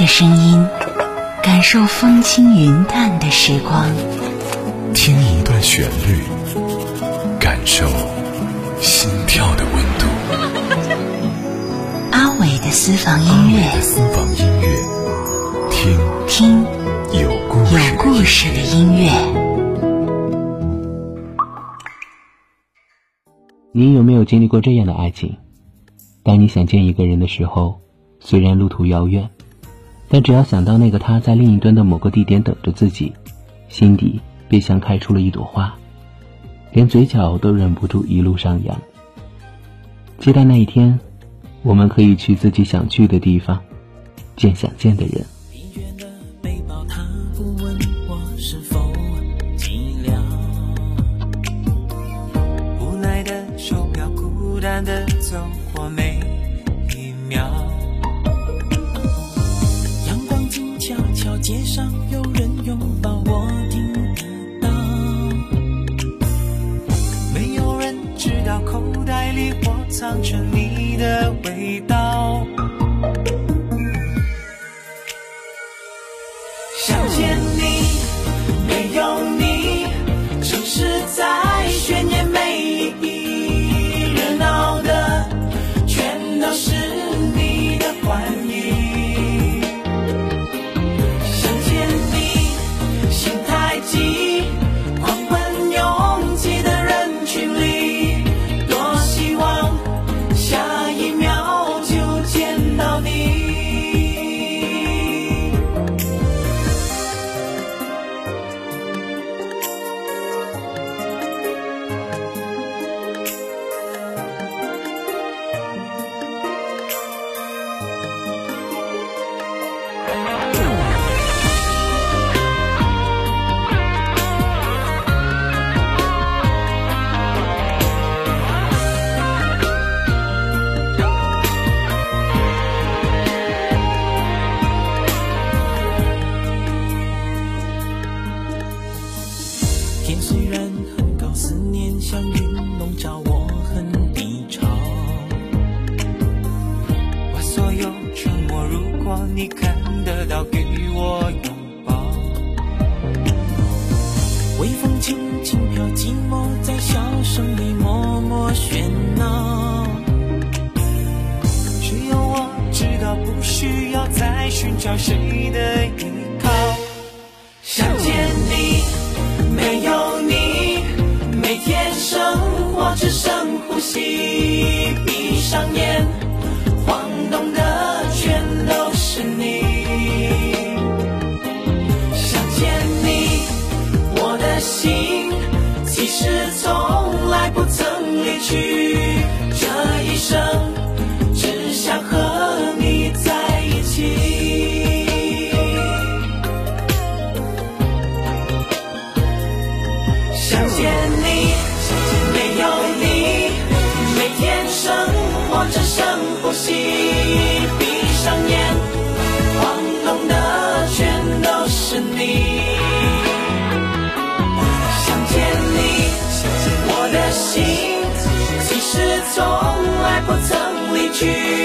的声音，感受风轻云淡的时光。听一段旋律，感受心跳的温度。阿伟的私房音乐，私房音乐，听听有故有故事的音乐。你有没有经历过这样的爱情？当你想见一个人的时候，虽然路途遥远，但只要想到那个他在另一端的某个地点等着自己，心底便像开出了一朵花，连嘴角都忍不住一路上扬。期待那一天，我们可以去自己想去的地方，见想见的人。无奈的手表，孤单的走过每街上有人拥抱，我听得到。没有人知道口袋里我藏着你的味道。向前像云笼罩，我很低潮。把所有沉默，如果你看得到，给我拥抱。微风轻轻飘，寂寞在笑声里默默喧闹。只有我知道，不需要再寻找谁的依靠。想见你，没有你，每天生活只剩呼吸。闭上眼，晃动的全都是你。想见你，我的心其实从来不曾离去。